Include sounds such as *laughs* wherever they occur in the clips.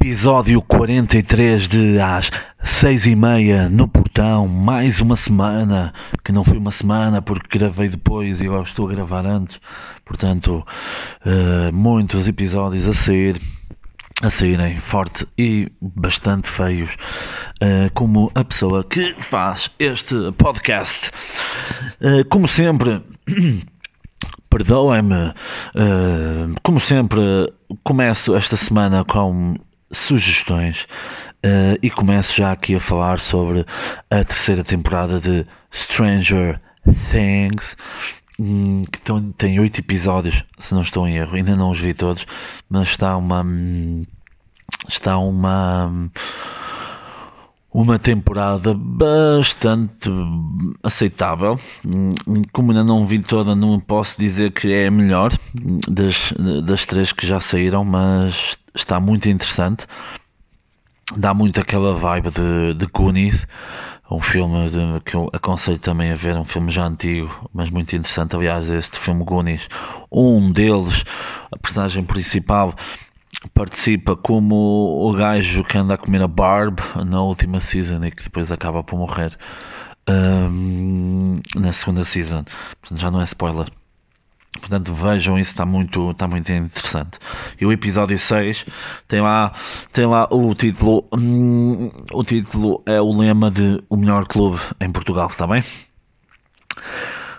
Episódio 43 de às seis e meia no portão, mais uma semana, que não foi uma semana porque gravei depois e agora estou a gravar antes, portanto, uh, muitos episódios a sair, a saírem forte e bastante feios, uh, como a pessoa que faz este podcast. Uh, como sempre. *clears throat* Perdoem-me, como sempre, começo esta semana com sugestões uh, e começo já aqui a falar sobre a terceira temporada de Stranger Things. Hum, que tem oito episódios, se não estou em erro, ainda não os vi todos, mas está uma hum, está uma uma temporada bastante aceitável. Hum, como ainda não vi toda, não posso dizer que é a melhor das, das três que já saíram, mas está muito interessante. Dá muito aquela vibe de, de Goonies, um filme de, que eu aconselho também a ver, um filme já antigo, mas muito interessante. Aliás, este filme Goonies, um deles, a personagem principal, participa como o gajo que anda a comer a Barb na última season e que depois acaba por morrer um, na segunda season. Portanto, já não é spoiler. Portanto, vejam isso, está muito, está muito interessante. E o episódio 6 tem lá, tem lá o título. Hum, o título é o lema de o melhor clube em Portugal, está bem?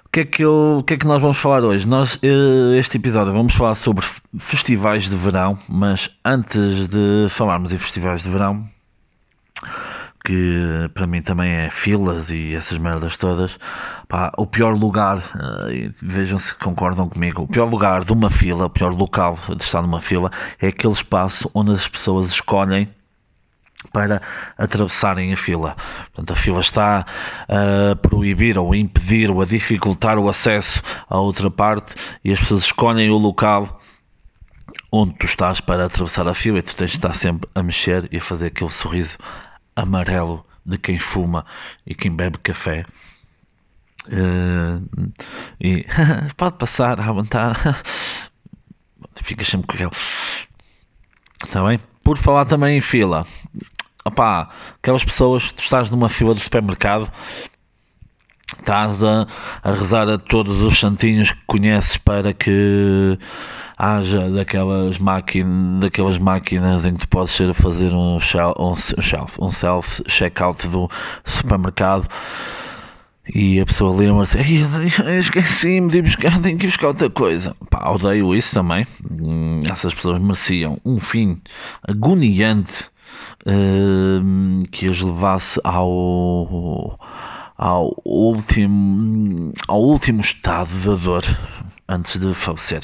O que, é que, eu, que é que nós vamos falar hoje? Nós, eh, este episódio, vamos falar sobre festivais de verão, mas antes de falarmos em festivais de verão, que para mim também é filas e essas merdas todas. Pá, o pior lugar, uh, vejam se concordam comigo, o pior lugar de uma fila, o pior local de estar numa fila é aquele espaço onde as pessoas escolhem para atravessarem a fila. Portanto, a fila está a proibir ou a impedir ou a dificultar o acesso à outra parte e as pessoas escolhem o local onde tu estás para atravessar a fila e tu tens de estar sempre a mexer e a fazer aquele sorriso amarelo de quem fuma e quem bebe café. Uh, e *laughs* pode passar à vontade. *laughs* Fica sempre com aquele. Está bem? Por falar também em fila. Opá, aquelas pessoas, tu estás numa fila do supermercado, estás a, a rezar a todos os santinhos que conheces para que haja daquelas, máquinas, daquelas máquinas em que tu podes ser a fazer um shelf, um, shelf, um self checkout do supermercado e a pessoa lembra-se, esqueci-me de buscar, tenho que buscar outra coisa. Pá, odeio isso também. Hum, essas pessoas mereciam um fim agoniante que as levasse ao, ao, último, ao último estado da dor antes de falecer.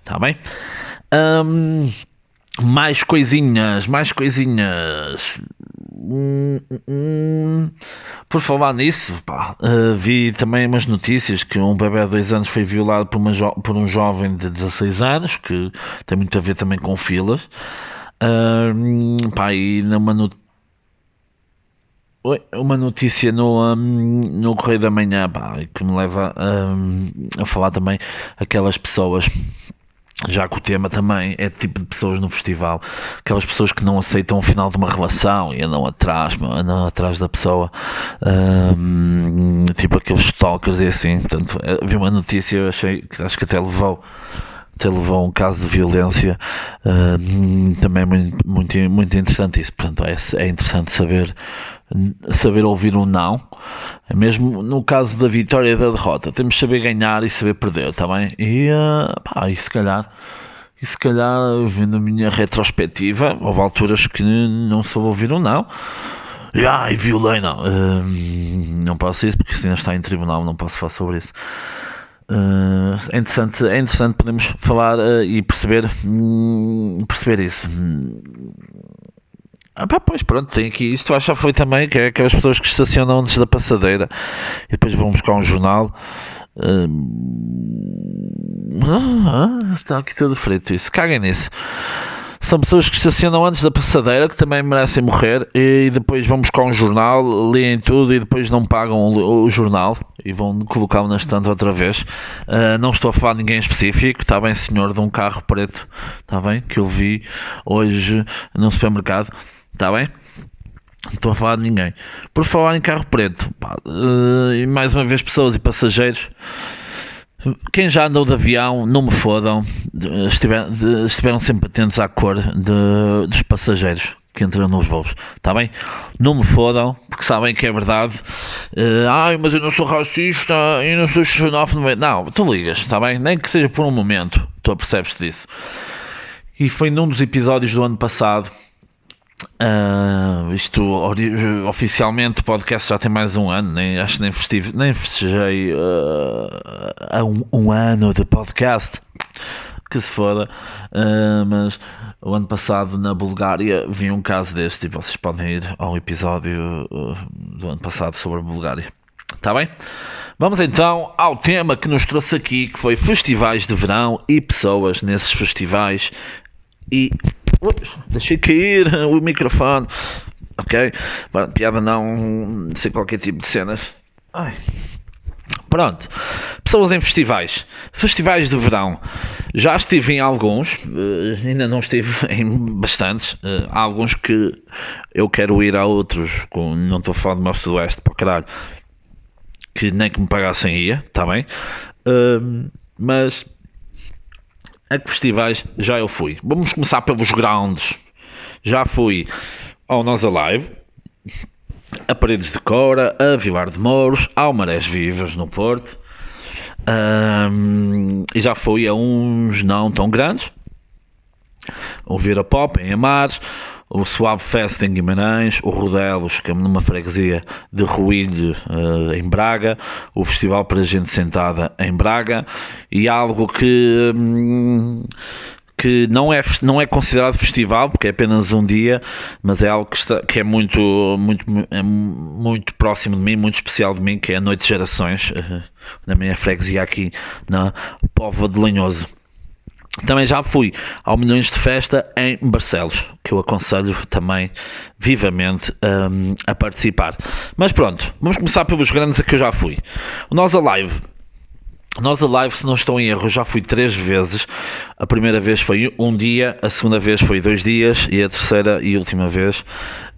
Está bem? Um, mais coisinhas, mais coisinhas. Hum, hum, por falar nisso, pá, uh, vi também umas notícias que um bebê de 2 anos foi violado por, por um jovem de 16 anos, que tem muito a ver também com filas. Pá, e numa notícia uma notícia no, um, no Correio da Manhã pá, que me leva um, a falar também aquelas pessoas já que o tema também é tipo de pessoas no festival, aquelas pessoas que não aceitam o final de uma relação e andam atrás, andam atrás da pessoa, tipo aqueles stalkers e assim. Portanto, eh, vi uma notícia, achei que acho que até levou até levou a um caso de violência uh, também muito, muito, muito interessante isso portanto é, é interessante saber saber ouvir um não, mesmo no caso da vitória e da derrota, temos de saber ganhar e saber perder, está bem? E, uh, pá, e se calhar, e se calhar, vendo a minha retrospectiva, houve alturas que não soube ouvir um não. E, e violei, não. Uh, não posso isso porque se ainda está em tribunal, não posso falar sobre isso. Uh, é interessante, é interessante podemos falar uh, e perceber, um, perceber isso. Ah, pá, pois pronto, tem aqui. Isto acho já foi também que é aquelas pessoas que estacionam antes da passadeira e depois vão buscar um jornal. Ah, está aqui tudo frito isso. Caguem nisso. São pessoas que estacionam antes da passadeira, que também merecem morrer, e depois vão buscar um jornal, leem tudo e depois não pagam o, jornal e vão colocá-lo na estante outra vez. Uh, não estou a falar de ninguém específico, está bem, senhor, de um carro preto, está bem, que eu vi hoje no supermercado, está bem? Não estou a falar de ninguém. Por falar em carro preto, pá, uh, e mais uma vez pessoas e passageiros. Quem já andou de avião, não me fodam, estiver, estiveram sempre atentos à cor de, dos passageiros que entram nos voos, está bem? Não me fodam, porque sabem que é verdade. Uh, Ai, mas eu não sou racista, eu não sou xenófobo. Não, tu ligas, está bem? Nem que seja por um momento, tu apercebes disso. E foi num dos episódios do ano passado Uh, isto oficialmente podcast já tem mais um ano, nem, acho que nem, festive, nem festejei uh, um, um, ano de podcast que se foda, uh, mas o ano passado na Bulgária vi um caso deste e vocês podem ir ao episódio do ano passado sobre a Bulgária. Está bem? Vamos então ao tema que nos trouxe aqui, que foi festivais de verão e pessoas nesses festivais e Deixei cair o microfone. Ok? Piada não, sem qualquer tipo de cenas. Ai. Pronto. Pessoas em festivais. Festivais de verão. Já estive em alguns, uh, ainda não estive *laughs* em bastantes. Uh, há alguns que eu quero ir a outros, não estou falando do meu sudoeste, para caralho, que nem que me pagassem ia, está bem? Uh, mas a que festivais já eu fui? Vamos começar pelos grounds. Já fui ao Nós Alive, a Paredes de Cora, a Vilar de Mouros, ao Marés Vivas no Porto. Um, e já fui a uns não tão grandes. Ouvir a Pop em Amares, o Suave Fest em Guimarães, o Rodelos, que é numa freguesia de Ruilho, uh, em Braga, o Festival para Gente Sentada em Braga, e algo que. Hum, que não é, não é considerado festival, porque é apenas um dia, mas é algo que, está, que é, muito, muito, é muito próximo de mim, muito especial de mim, que é a Noite de Gerações, *laughs* na minha freguesia aqui na Póvoa de Lanhoso. Também já fui ao Milhões de Festa em Barcelos, que eu aconselho também vivamente um, a participar. Mas pronto, vamos começar pelos grandes a que eu já fui. O Nós Alive. Nós Alive, se não estou em erro, já fui três vezes. A primeira vez foi um dia, a segunda vez foi dois dias e a terceira e última vez,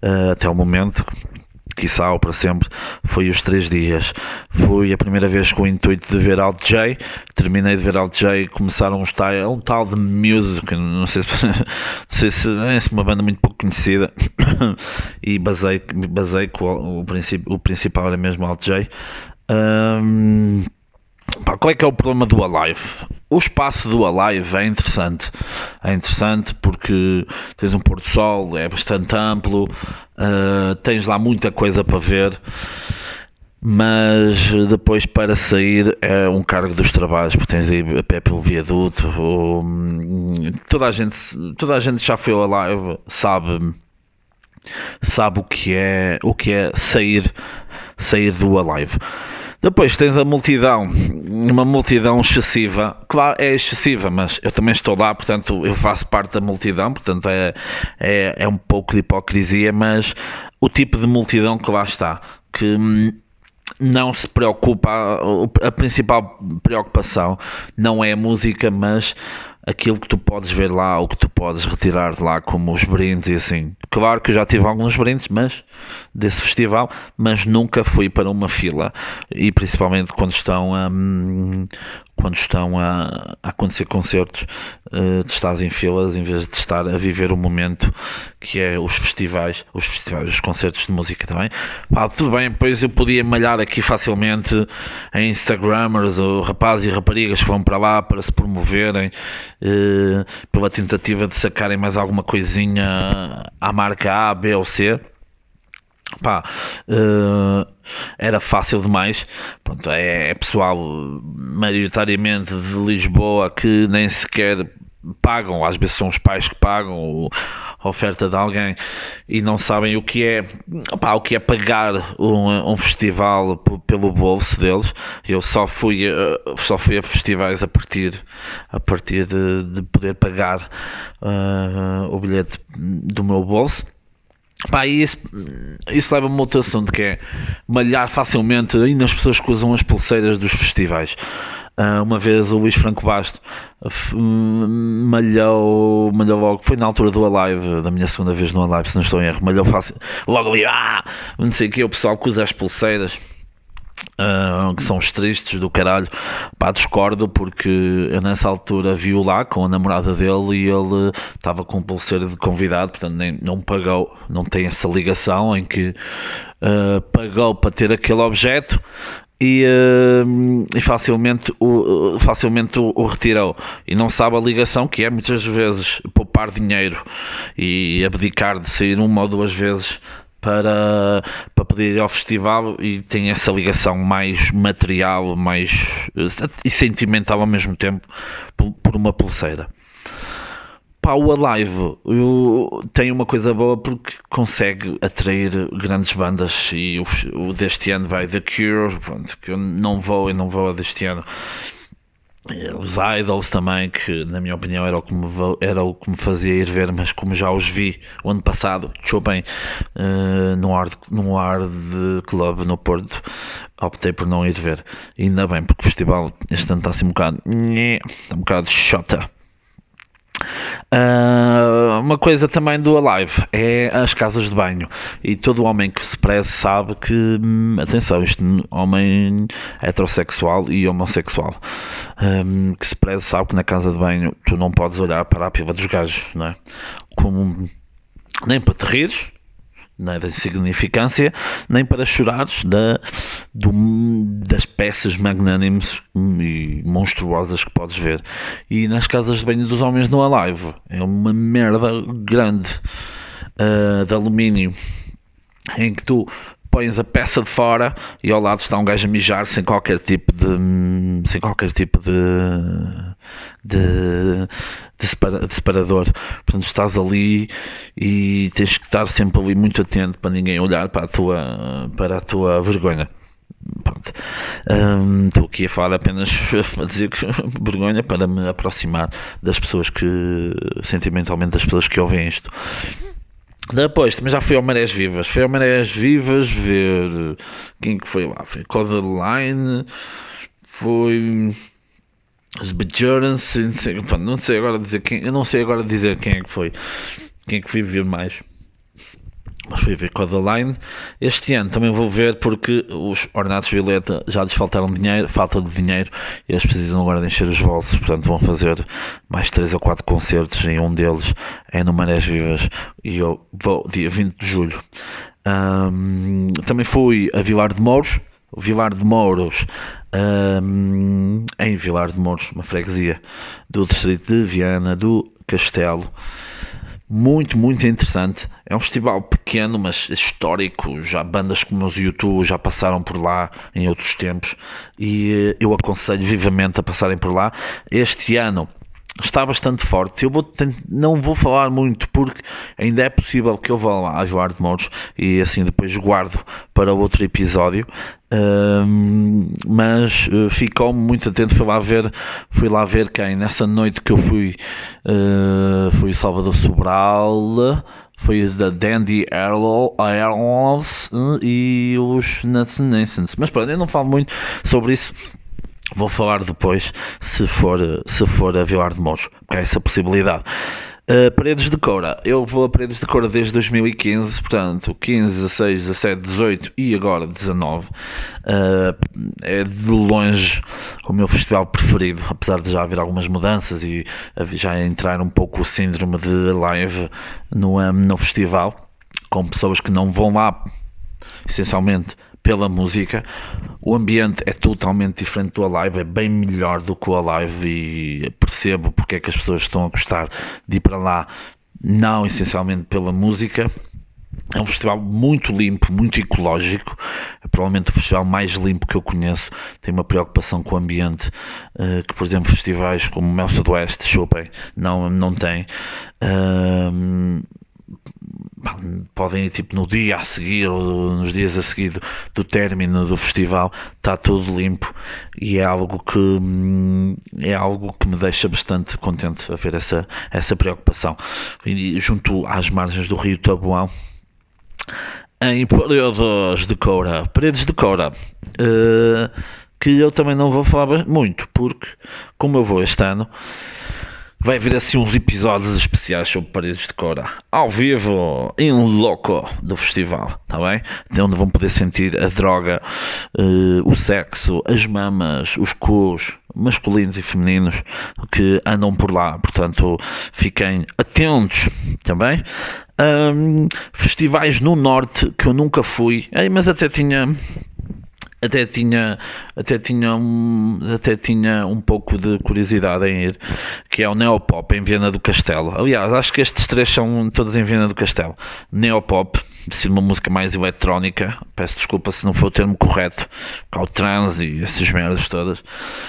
uh, até o momento, quiçá para sempre, foi os três dias. Fui a primeira vez com o intuito de ver Alt J, terminei de ver Alt J, começaram um tal, um tal de Music, não sei se, *laughs* não sei se é uma banda muito pouco conhecida, *coughs* e basei, basei o, princípio, o principal era mesmo Alt J. Um, Pá, qual é que é o problema do Alive? O espaço do Alive é interessante. É interessante porque tens um pôr do sol, é bastante amplo, uh, tens lá muita coisa para ver, mas depois para sair é um cargo dos trabalhos, porque tens ir a pé pelo viaduto. Ou, toda, a gente, toda a gente já foi ao Alive, sabe, sabe o que é, o que é sair, sair do Alive. Depois tens a multidão, uma multidão excessiva. Claro, é excessiva, mas eu também estou lá, portanto, eu faço parte da multidão, portanto, é, é, é um pouco de hipocrisia, mas o tipo de multidão que lá está, que não se preocupa, a principal preocupação não é a música, mas aquilo que tu podes ver lá, o que tu podes retirar de lá, como os brindes e assim. Claro que eu já tive alguns brindes, mas desse festival, mas nunca fui para uma fila e principalmente quando estão um, quando estão a, a acontecer concertos uh, de estar em filas em vez de estar a viver o momento que é os festivais, os festivais, os concertos de música também. Pá, tudo bem, pois eu podia malhar aqui facilmente em Instagramers ou rapazes e raparigas que vão para lá para se promoverem uh, pela tentativa de sacarem mais alguma coisinha à marca A, B ou C pá, uh, era fácil demais. Pronto, é, é, pessoal maioritariamente de Lisboa que nem sequer pagam, às vezes são os pais que pagam a oferta de alguém e não sabem o que é, o que é pagar um, um festival pelo bolso deles. Eu só fui, só fui a festivais a partir, a partir de, de poder pagar uh, o bilhete do meu bolso. Pá, isso, isso leva-me a outro assunto que é malhar facilmente ainda as pessoas que usam as pulseiras dos festivais. Uh, uma vez o Luís Franco Basto malhou, malhou logo, foi na altura do Alive, da minha segunda vez no Alive, se não estou em erro, malhou fácil, logo ali, ah, não sei o que, o pessoal que usa as pulseiras. Uh, que são os tristes do caralho, pá, discordo porque eu nessa altura vi-o lá com a namorada dele e ele estava com pulseira de convidado, portanto nem, não pagou, não tem essa ligação em que uh, pagou para ter aquele objeto e, uh, e facilmente, o, facilmente o, o, retirou. E não sabe a ligação que é muitas vezes poupar dinheiro e abdicar de sair uma ou duas vezes para, para poder ir ao festival e tem essa ligação mais material mais, e sentimental ao mesmo tempo por, por uma pulseira. Pá, o Alive eu, tem uma coisa boa porque consegue atrair grandes bandas e o, o deste ano vai The Cure, pronto, que eu não vou e não vou deste ano. Os Idols também, que na minha opinião era o, que me, era o que me fazia ir ver, mas como já os vi o ano passado, bem uh, no, ar, no ar de club no Porto, optei por não ir ver. Ainda bem, porque o festival este ano está assim um bocado. Está um bocado chota. Uh, uma coisa também do Alive é as casas de banho e todo homem que se preze sabe que hum, atenção, isto homem heterossexual e homossexual um, que se preze sabe que na casa de banho tu não podes olhar para a piva dos gajos não é? Como, nem para te rires nem da insignificância, nem para chorares da, do, das peças magnânimes e monstruosas que podes ver. E nas casas de banho dos homens no Alive é uma merda grande uh, de alumínio em que tu pões a peça de fora e ao lado está um gajo a mijar sem qualquer tipo de sem qualquer tipo de de, de, separador portanto estás ali e tens que estar sempre ali muito atento para ninguém olhar para a tua para a tua vergonha Pronto. Um, estou aqui a falar apenas *laughs* a dizer que *laughs* vergonha para me aproximar das pessoas que sentimentalmente das pessoas que ouvem isto depois também já fui ao Marés Vivas. Fui ao Marés Vivas ver quem que foi lá. Foi Codeline, foi os Bajorans, não não sei agora dizer quem, eu não sei agora dizer quem é que foi, quem é que fui ver mais mas fui ver Codaline. Este ano também vou ver porque os Ornatos Violeta já lhes faltaram dinheiro, falta de dinheiro e eles precisam agora de encher os bolsos, portanto vão fazer mais 3 ou 4 concertos e um deles é no Marés Vivas e eu vou dia 20 de julho. Um, também fui a Vilar de Mouros, Vilar de Mouros, um, em Vilar de Mouros, uma freguesia do distrito de Viana do Castelo muito, muito interessante. É um festival pequeno, mas histórico. Já bandas como os YouTube já passaram por lá em outros tempos e eh, eu aconselho vivamente a passarem por lá. Este ano está bastante forte. Eu vou não vou falar muito porque ainda é possível que eu vá lá a Joar de Mouros e assim depois guardo para outro episódio. Um, mas uh, ficou-me muito atento. Fui lá ver, fui lá ver quem nessa noite que eu fui, uh, foi o Salvador Sobral. Foi da Dandy Airlines uh, e os Nuts. Mas pronto, eu não falo muito sobre isso Vou falar depois se for, se for a Vilar de Mouros, porque há essa possibilidade. Uh, paredes de Cora, eu vou a Paredes de Cora desde 2015, portanto 15, 16, 17, 18 e agora 19. Uh, é de longe o meu festival preferido, apesar de já haver algumas mudanças e já entrar um pouco o síndrome de live no, um, no festival, com pessoas que não vão lá essencialmente pela música. O ambiente é totalmente diferente do Alive, é bem melhor do que o Alive e percebo porque é que as pessoas estão a gostar de ir para lá, não essencialmente pela música. É um festival muito limpo, muito ecológico. É provavelmente o festival mais limpo que eu conheço. Tem uma preocupação com o ambiente uh, que, por exemplo, festivais como Mel Sudoeste, Chopin, não, não tem. Uh, podem ir tipo no dia a seguir ou nos dias a seguir do, do término do festival está tudo limpo. E é algo que hum, é algo que me deixa bastante contente a ver essa, essa preocupação. E, junto às margens do rio Tabuão em Paredes de Coura Paredes de Coura uh, que eu também não vou falar muito porque como eu vou este ano vai haver assim uns episódios especiais sobre paredes de cora ao vivo, em loco do festival, tá bem? De onde vão poder sentir a droga, uh, o sexo, as mamas, os cus masculinos e femininos que andam por lá, portanto fiquem atentos também. Um, festivais no norte que eu nunca fui, mas até tinha até tinha até tinha um, até tinha um pouco de curiosidade em ir que é o Neopop em Viena do Castelo. Aliás acho que estes três são todos em Viena do Castelo. Neopop ser uma música mais eletrónica peço desculpa se não for o termo correto há o trance e essas merdas todas.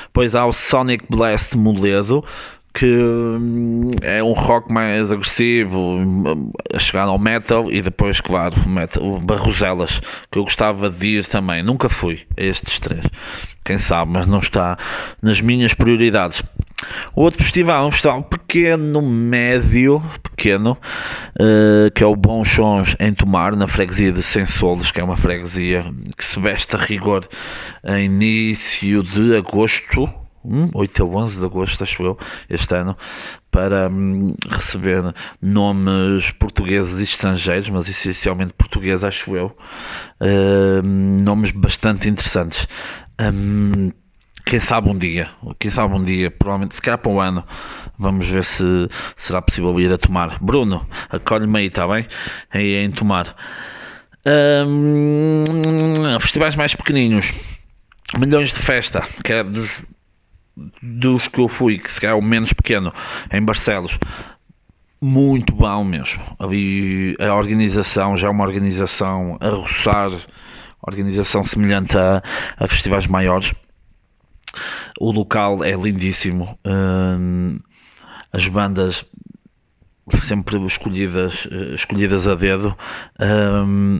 Depois há o Sonic Blast Moledo que hum, é um rock mais agressivo, a chegar ao metal e depois, claro, metal, Barroselas, que eu gostava de ir também. Nunca fui a estes três, quem sabe, mas não está nas minhas prioridades. O outro festival é um festival pequeno, médio, pequeno, uh, que é o Bom Sons em Tomar, na freguesia de Sensoles, que é uma freguesia que se veste a rigor em início de agosto 8 a 11 de agosto, acho eu, este ano, para hum, receber nomes portugueses e estrangeiros, mas essencialmente portugueses, acho eu, uh, nomes bastante interessantes. Um, quem sabe um dia, quem sabe um dia, provavelmente se calhar para um ano, vamos ver se será possível ir a tomar. Bruno, acolhe-me aí, está bem? Em tomar. Um, festivais mais pequeninos, milhões de festa, que é dos dos que eu fui, que se calhar o menos pequeno, em Barcelos, muito bom mesmo. Ali a organização já é uma organização a roçar, organização semelhante a, a festivais maiores. O local é lindíssimo. Hum, as bandas sempre escolhidas, eh, escolhidas a dedo. Um,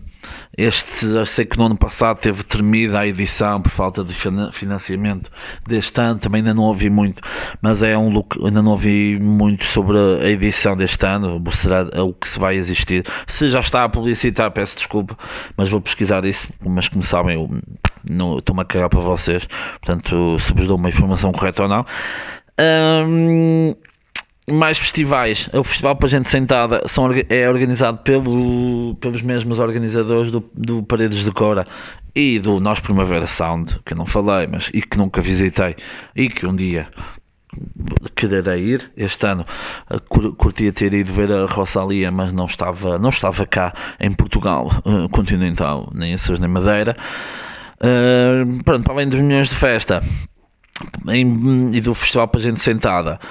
este, eu sei que no ano passado teve termida a edição por falta de financiamento deste ano, também ainda não ouvi muito, mas é um look, ainda não ouvi muito sobre a edição deste ano, será o que se vai existir. Se já está a publicitar, peço desculpa, mas vou pesquisar isso, mas como sabem, eu estou-me a cagar para vocês, portanto, se vos dou uma informação correta ou não. Um, mais festivais. O Festival para Gente Sentada são, é organizado pelo, pelos mesmos organizadores do, do Paredes de Cora e do Nós Primavera Sound, que eu não falei, mas e que nunca visitei e que um dia quererei ir este ano curtia ter ido ver a Rosalia mas não estava não estava cá em Portugal uh, continental nem Açores nem Madeira uh, pronto para além dos milhões de festa em, e do festival para gente sentada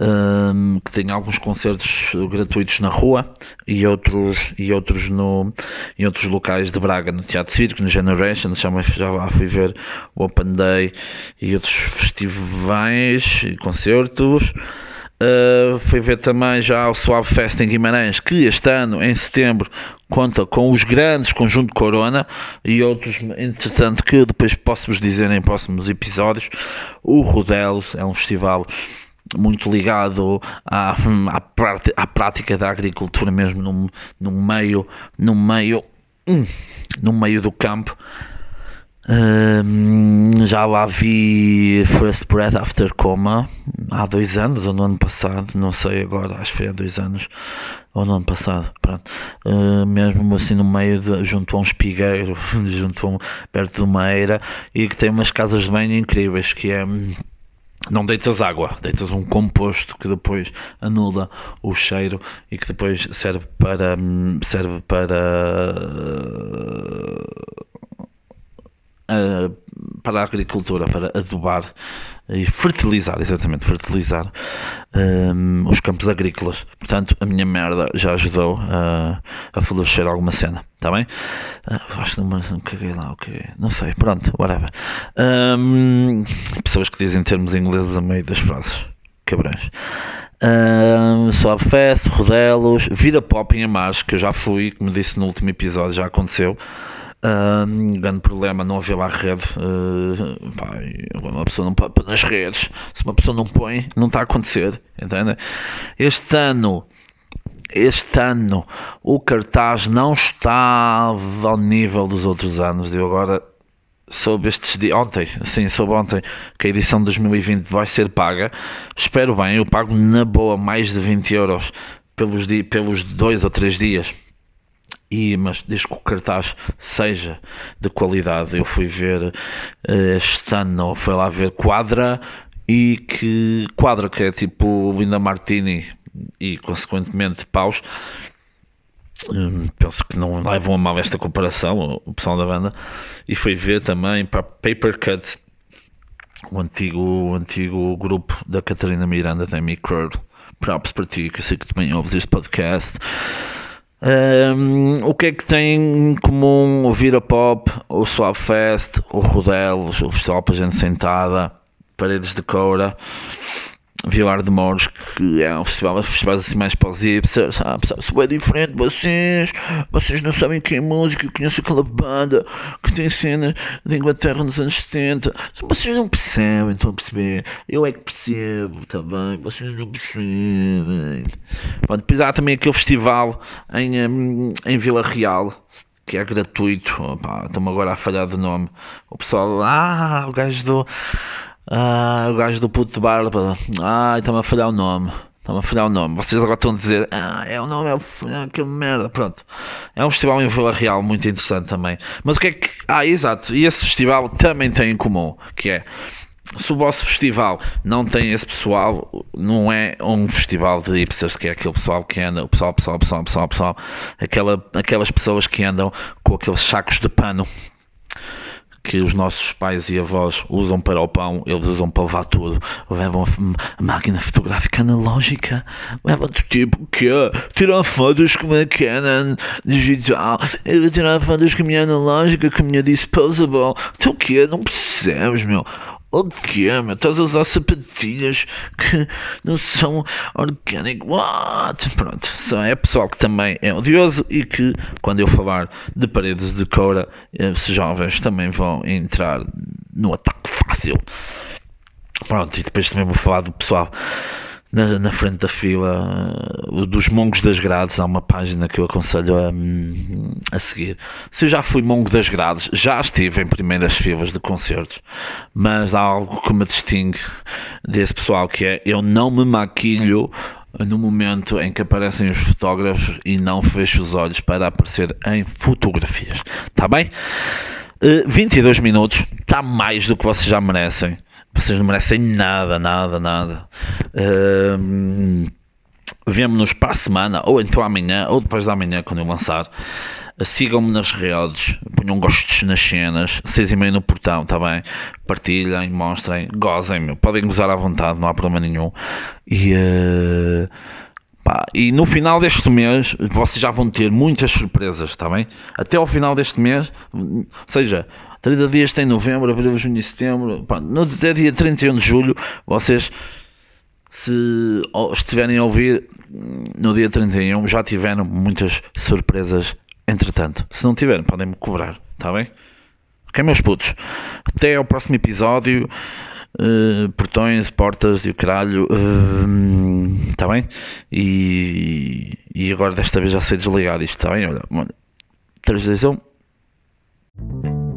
um, que tem alguns concertos gratuitos na rua e outros, e outros no, em outros locais de Braga, no Teatro Circo, no Generation, já, já fui ver o Open Day e outros festivais e concertos. Uh, fui ver também já o Suave Fest em Guimarães, que este ano, em setembro, conta com os grandes conjunto Corona e outros, entretanto, que depois posso-vos dizer em próximos episódios. O Rodelos é um festival muito ligado à, *laughs* à, à prática da agricultura mesmo no, no meio no meio hum, no meio do campo. Hum, já lá vi First Breath After Coma há dois anos ou no ano passado não sei agora acho que foi há dois anos ou no ano passado pronto. Uh, mesmo assim no meio de, junto a um espigueiro *laughs* junto a um, perto de uma eira e que tem umas casas de banho incríveis que é não deitas água, deitas um composto que depois anula o cheiro e que depois serve para serve para uh, para a agricultura, para adubar e fertilizar, exatamente, fertilizar um, os campos agrícolas. Portanto, a minha merda já ajudou uh, a florescer alguma cena, está bem? Uh, acho que não, não caguei lá, ok, não sei, pronto, whatever. Um, pessoas que dizem termos ingleses a meio das frases, cabrões. Um, Fest, Rodelos, Vida Pop em Amares, que eu já fui, como disse no último episódio, já aconteceu. Um, grande problema não haver lá rede. Uh, pá, uma pessoa não pode nas redes. Se uma pessoa não põe, não está a acontecer. Entende? Este ano, este ano, o cartaz não estava ao nível dos outros anos. Eu agora soube estes dias, ontem, sim, soube ontem que a edição de 2020 vai ser paga. Espero bem, eu pago na boa mais de 20 euros pelos, pelos dois ou três dias e, mas desde que o cartaz seja de qualidade, eu fui ver eh, este ano, fui lá ver Quadra e que Quadra, que é tipo Linda Martini e consequentemente Paus. Hum, penso que não levam a mal esta comparação, o pessoal da banda, e fui ver também para Paper Cut, o antigo, o antigo grupo da Catarina Miranda, da Micro. Props para ti, que eu sei que também ouves este podcast. Um, o que é que tem em comum o Vira Pop, o Suave Fest, o Rodelos, o Festival para Gente Sentada, Paredes de Coura? Vilar de Mouros, que é um festival, festivais assim mais para os hipsters, sabe? Isso é diferente, vocês, vocês não sabem quem é música, eu conheço aquela banda que tem cena de Inglaterra nos anos 70, vocês não percebem, estão a perceber, eu é que percebo, tá bem, vocês não percebem. Bom, depois há também aquele festival em, hum, em Vila Real, que é gratuito, estamos agora a falhar de nome, o pessoal, ah, o gajo do ah, o gajo do puto de barba. Ah, está-me a falhar o nome. Está-me a falhar o nome. Vocês agora estão a dizer, ah, é o nome, é, o, é que merda. Pronto. É um festival em Vila Real muito interessante também. Mas o que é que. Ah, exato. E esse festival também tem em comum, que é. Se o vosso festival não tem esse pessoal, não é um festival de hipsters, que é aquele pessoal que anda, o pessoal, pessoal, pessoal, pessoal, pessoal, aquela, aquelas pessoas que andam com aqueles sacos de pano que os nossos pais e avós usam para o pão, eles usam para levar tudo. Levam a máquina fotográfica analógica, levam do tipo que tirar fotos com uma Canon digital, eu tirar fotos com a minha analógica, com a minha disposable. Então o que Não percebes, meu? O que é, meu? Estás a usar sapatilhas que não são orgânicas. What? Pronto. Só é pessoal que também é odioso e que, quando eu falar de paredes de coura, esses jovens também vão entrar no ataque fácil. Pronto, e depois também vou falar do pessoal na, na, frente da fila dos Mongos das Grades. Há uma página que eu aconselho a, a seguir. Se eu já fui Mongo das Grades, já estive em primeiras filas de concertos, mas há algo que me distingue desse pessoal que é eu não me maquilho no momento em que aparecem os fotógrafos e não fecho os olhos para aparecer em fotografias. Está bem? Uh, 22 minutos, está mais do que vocês já merecem. Vocês não merecem nada, nada, nada. Uh, Vemo-nos para a semana, ou então amanhã, ou depois da manhã, quando eu lançar. Sigam-me nas redes, ponham gostos nas cenas, seis e meio no portão, tá bem? Partilhem, mostrem, gozem, meu. podem gozar à vontade, não há problema nenhum. E, uh, pá, e no final deste mês, vocês já vão ter muitas surpresas, tá bem? Até ao final deste mês, seja, 30 dias tem novembro, abril, junho e setembro. Pá, no até dia 31 de julho, vocês, se estiverem a ouvir no dia 31, já tiveram muitas surpresas. Entretanto, se não tiverem, podem me cobrar, está bem? Ok, meus putos. Até ao próximo episódio. Uh, portões, portas e o caralho, está uh, bem? E, e agora desta vez já sei desligar isto, está bem? Olha, 3, 2, 1.